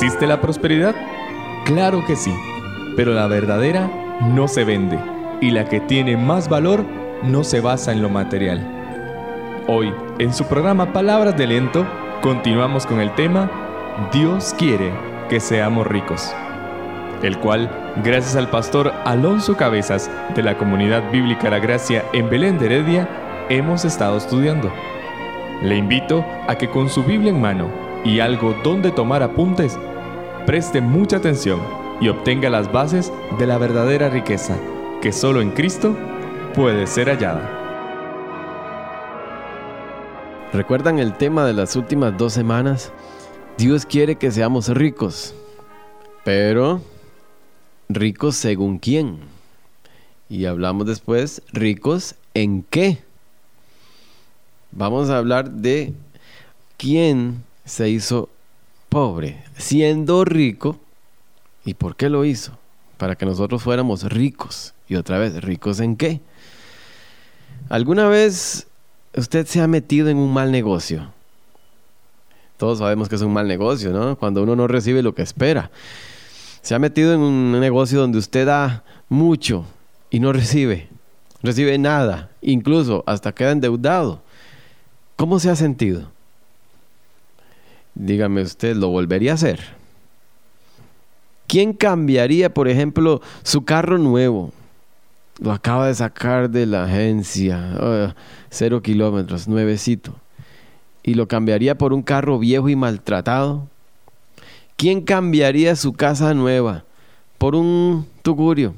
¿Existe la prosperidad? Claro que sí, pero la verdadera no se vende y la que tiene más valor no se basa en lo material. Hoy, en su programa Palabras de Aliento, continuamos con el tema Dios quiere que seamos ricos, el cual, gracias al pastor Alonso Cabezas de la Comunidad Bíblica La Gracia en Belén de Heredia, hemos estado estudiando. Le invito a que con su Biblia en mano y algo donde tomar apuntes, preste mucha atención y obtenga las bases de la verdadera riqueza que solo en Cristo puede ser hallada. ¿Recuerdan el tema de las últimas dos semanas? Dios quiere que seamos ricos, pero ricos según quién. Y hablamos después, ricos en qué. Vamos a hablar de quién se hizo pobre, siendo rico. ¿Y por qué lo hizo? Para que nosotros fuéramos ricos. Y otra vez, ¿ricos en qué? ¿Alguna vez usted se ha metido en un mal negocio? Todos sabemos que es un mal negocio, ¿no? Cuando uno no recibe lo que espera. Se ha metido en un negocio donde usted da mucho y no recibe. Recibe nada. Incluso hasta queda endeudado. ¿Cómo se ha sentido? Dígame usted, ¿lo volvería a hacer? ¿Quién cambiaría, por ejemplo, su carro nuevo? Lo acaba de sacar de la agencia, ah, cero kilómetros, nuevecito. ¿Y lo cambiaría por un carro viejo y maltratado? ¿Quién cambiaría su casa nueva por un tugurio,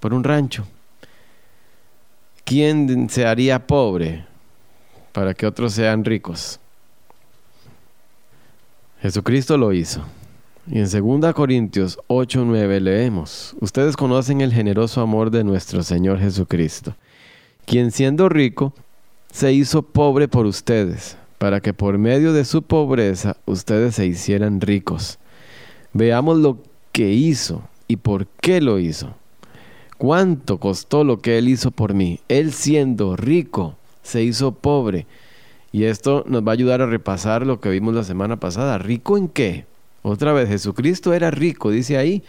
por un rancho? ¿Quién se haría pobre para que otros sean ricos? Jesucristo lo hizo. Y en 2 Corintios 8, 9 leemos, ustedes conocen el generoso amor de nuestro Señor Jesucristo, quien siendo rico, se hizo pobre por ustedes, para que por medio de su pobreza ustedes se hicieran ricos. Veamos lo que hizo y por qué lo hizo. ¿Cuánto costó lo que Él hizo por mí? Él siendo rico, se hizo pobre y esto nos va a ayudar a repasar lo que vimos la semana pasada. ¿Rico en qué? Otra vez, Jesucristo era rico, dice ahí,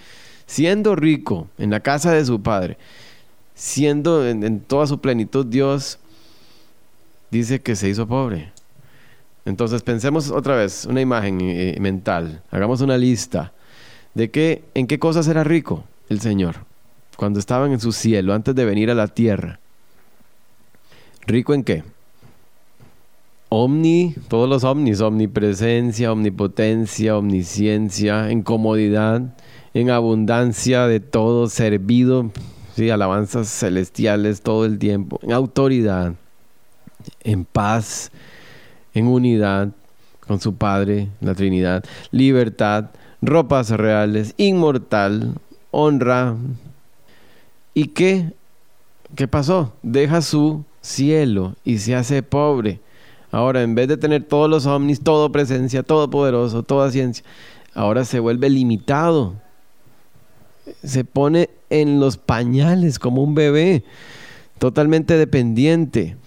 siendo rico en la casa de su Padre, siendo en, toda su plenitud Dios, dice que se hizo pobre. Entonces pensemos otra vez, una imagen eh, mental, hagamos una lista de qué, en qué cosas era rico el Señor cuando estaban en su cielo, antes de venir a la tierra. ¿Rico en qué? Omni, todos los omnis, omnipresencia, omnipotencia, omnisciencia, en comodidad, en abundancia de todo, servido, ¿sí? alabanzas celestiales todo el tiempo, en autoridad, en paz, en unidad con su Padre, la Trinidad, libertad, ropas reales, inmortal, honra. ¿Y qué? ¿Qué pasó? Deja su cielo y se hace pobre Ahora, en vez de tener todos los ovnis, todo presencia, todo poderoso, toda ciencia, ahora se vuelve limitado. Se pone en los pañales como un bebé, totalmente dependiente.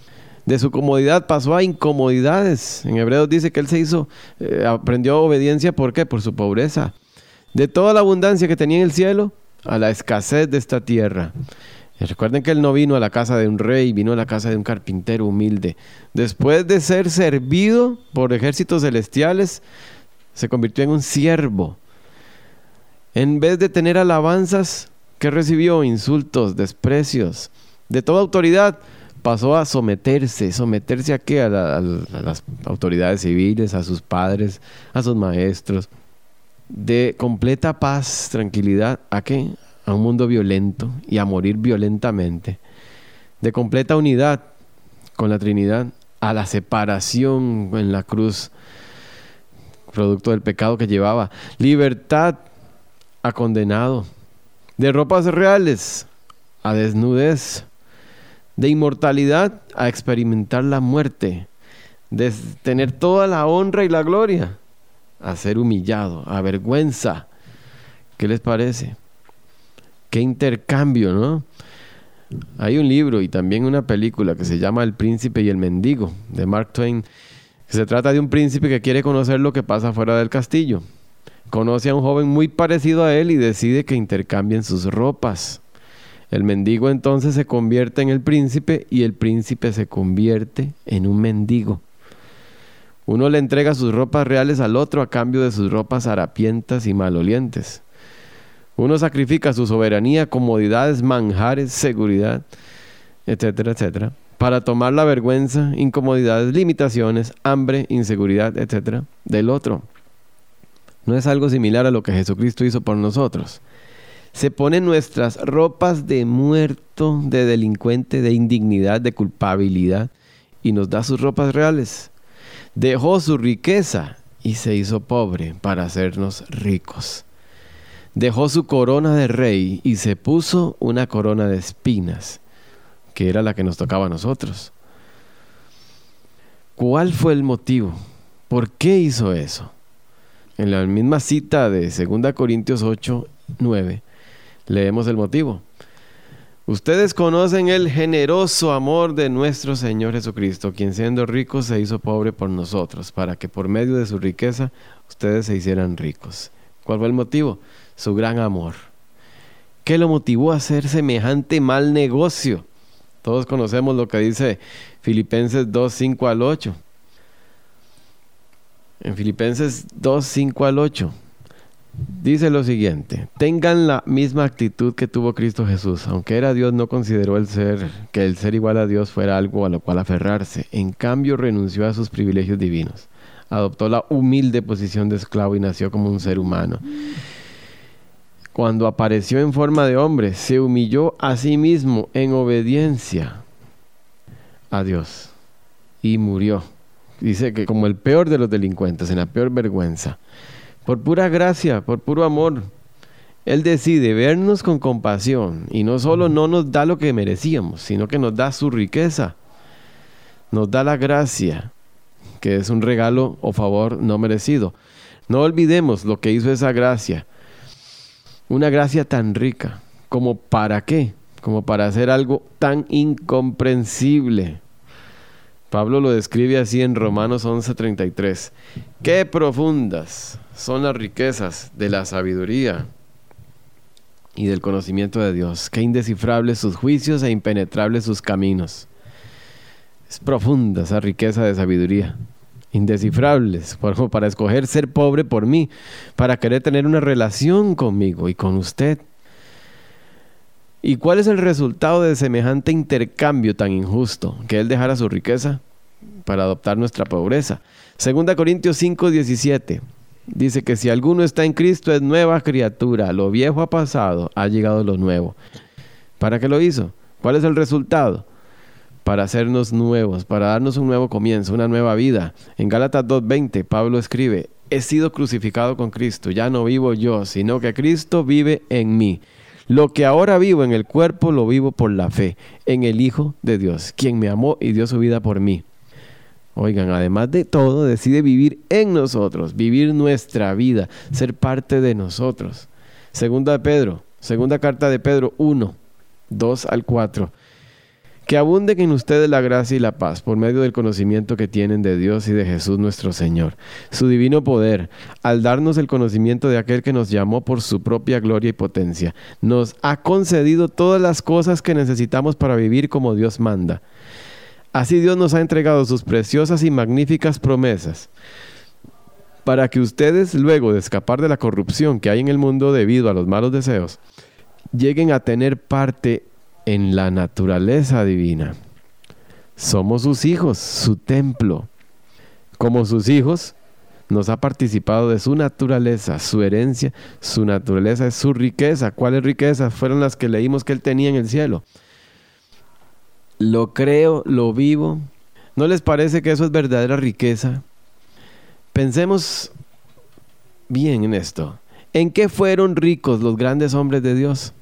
De su comodidad pasó a incomodidades. En Hebreos dice que él se hizo, eh, aprendió obediencia, ¿por qué? Por su pobreza. De toda la abundancia que tenía en el cielo, a la escasez de esta tierra. Recuerden que él no vino a la casa de un rey, vino a la casa de un carpintero humilde. Después de ser servido por ejércitos celestiales, se convirtió en un siervo. En vez de tener alabanzas, que recibió insultos, desprecios, de toda autoridad, pasó a someterse. ¿Someterse a qué? A, a las autoridades civiles, a sus padres, a sus maestros. De completa paz, tranquilidad, ¿a qué? A un mundo violento y a morir violentamente, de completa unidad con la Trinidad, a la separación en la cruz, producto del pecado que llevaba, libertad a condenado, de ropas reales a desnudez, de inmortalidad a experimentar la muerte, de tener toda la honra y la gloria, a ser humillado, a vergüenza. ¿Qué les parece? Qué intercambio, ¿no? Hay un libro y también una película que se llama El príncipe y el mendigo, de Mark Twain, se trata de un príncipe que quiere conocer lo que pasa fuera del castillo. conoce a un joven muy parecido a él y decide que intercambien sus ropas. El mendigo entonces se convierte en el príncipe y el príncipe se convierte en un mendigo. Uno le entrega sus ropas reales al otro a cambio de sus ropas harapientas y malolientes. Uno sacrifica su soberanía, comodidades, manjares, seguridad, etcétera, etcétera, para tomar la vergüenza, incomodidades, limitaciones, hambre, inseguridad, etcétera, del otro. No es algo similar a lo que Jesucristo hizo por nosotros se pone nuestras ropas de muerto, de delincuente, de indignidad, de culpabilidad, y nos da sus ropas reales. Dejó su riqueza y se hizo pobre para hacernos ricos. Dejó su corona de rey y se puso una corona de espinas, que era la que nos tocaba a nosotros. ¿Cuál fue el motivo? ¿Por qué hizo eso? En la misma cita de 2 Corintios 8, 9, Leemos el motivo. Ustedes conocen el generoso amor de nuestro Señor Jesucristo, quien siendo rico se hizo pobre por nosotros, para que por medio de su riqueza ustedes se hicieran ricos. ¿Cuál fue el motivo? Su gran amor. ¿Qué lo motivó a hacer semejante mal negocio? Todos conocemos lo que dice Filipenses 2, 5 al 8. En Filipenses 2, 5 al 8. Dice lo siguiente, tengan la misma actitud que tuvo Cristo Jesús. Aunque era Dios, no consideró el ser, que el ser igual a Dios fuera algo a lo cual aferrarse. En cambio, renunció a sus privilegios divinos. Adoptó la humilde posición de esclavo y nació como un ser humano. Cuando apareció en forma de hombre, se humilló a sí mismo en obediencia a Dios y murió. Dice que como el peor de los delincuentes, en la peor vergüenza por pura gracia, por puro amor. Él decide vernos con compasión y no solo no nos da lo que merecíamos, sino que nos da su riqueza, nos da la gracia, que es un regalo o favor no merecido. No olvidemos lo que hizo esa gracia, una gracia tan rica, como para qué, como para hacer algo tan incomprensible. Pablo lo describe así en Romanos 11:33. Qué profundas son las riquezas de la sabiduría y del conocimiento de Dios. Qué indescifrables sus juicios e impenetrables sus caminos. Es profunda esa riqueza de sabiduría. Indescifrables, por, para escoger ser pobre por mí, para querer tener una relación conmigo y con usted. ¿Y cuál es el resultado de semejante intercambio tan injusto? Que Él dejara su riqueza para adoptar nuestra pobreza. Segunda Corintios 5, 17. Dice que si alguno está en Cristo es nueva criatura, lo viejo ha pasado, ha llegado lo nuevo. ¿Para qué lo hizo? ¿Cuál es el resultado? Para hacernos nuevos, para darnos un nuevo comienzo, una nueva vida. En Gálatas 2.20 Pablo escribe, he sido crucificado con Cristo, ya no vivo yo, sino que Cristo vive en mí. Lo que ahora vivo en el cuerpo lo vivo por la fe, en el Hijo de Dios, quien me amó y dio su vida por mí. Oigan, además de todo, decide vivir en nosotros, vivir nuestra vida, ser parte de nosotros. Segunda de Pedro, segunda carta de Pedro 1, 2 al 4. Que abunden en ustedes la gracia y la paz por medio del conocimiento que tienen de Dios y de Jesús nuestro Señor. Su divino poder, al darnos el conocimiento de aquel que nos llamó por su propia gloria y potencia, nos ha concedido todas las cosas que necesitamos para vivir como Dios manda Así Dios nos ha entregado sus preciosas y magníficas promesas para que ustedes, luego de escapar de la corrupción que hay en el mundo debido a los malos deseos, lleguen a tener parte en la naturaleza divina. Somos sus hijos, su templo. Como sus hijos, nos ha participado de su naturaleza, su herencia, su naturaleza es su riqueza. ¿Cuáles riquezas? Fueron las que leímos que él tenía en el cielo lo creo, lo vivo. ¿No les parece que eso es verdadera riqueza? Pensemos bien en esto. ¿En qué fueron ricos los grandes hombres de Dios?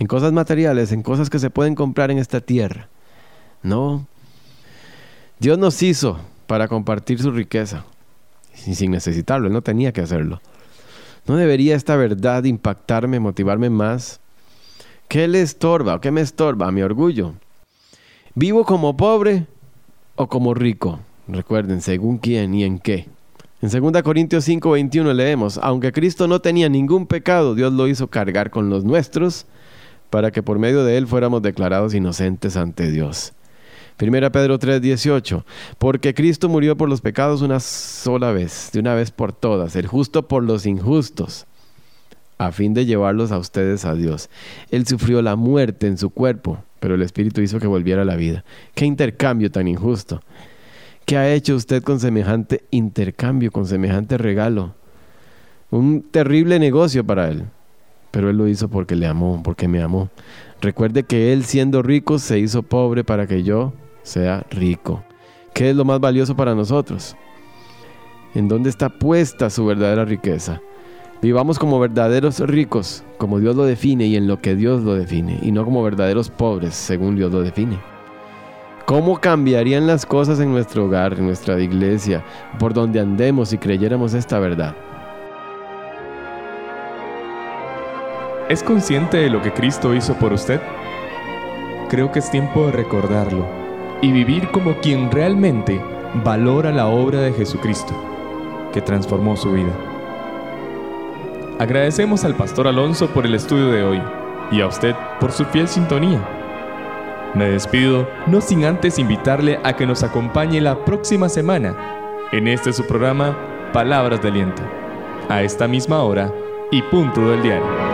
En cosas materiales, en cosas que se pueden comprar en esta tierra. No. Dios nos hizo para compartir su riqueza. Y sin necesitarlo, Él no tenía que hacerlo. ¿No debería esta verdad impactarme, motivarme más? ¿Qué le estorba o qué me estorba? A mi orgullo. ¿Vivo como pobre o como rico? Recuerden, según quién y en qué. En 2 Corintios 5:21 leemos, aunque Cristo no tenía ningún pecado, Dios lo hizo cargar con los nuestros para que por medio de él fuéramos declarados inocentes ante Dios. 1 Pedro 3:18, porque Cristo murió por los pecados una sola vez, de una vez por todas, el justo por los injustos, a fin de llevarlos a ustedes a Dios. Él sufrió la muerte en su cuerpo, pero el Espíritu hizo que volviera a la vida. Qué intercambio tan injusto. ¿Qué ha hecho usted con semejante intercambio, con semejante regalo? Un terrible negocio para él. Pero él lo hizo porque le amó, porque me amó. Recuerde que él siendo rico se hizo pobre para que yo sea rico. ¿Qué es lo más valioso para nosotros? ¿En dónde está puesta su verdadera riqueza? Vivamos como verdaderos ricos, como Dios lo define y en lo que Dios lo define, y no como verdaderos pobres, según Dios lo define. ¿Cómo cambiarían las cosas en nuestro hogar, en nuestra iglesia, por donde andemos si creyéramos esta verdad? ¿Es consciente de lo que Cristo hizo por usted? Creo que es tiempo de recordarlo y vivir como quien realmente valora la obra de Jesucristo, que transformó su vida. Agradecemos al pastor Alonso por el estudio de hoy y a usted por su fiel sintonía. Me despido, no sin antes invitarle a que nos acompañe la próxima semana en este su programa Palabras de Aliento, a esta misma hora y punto del diario.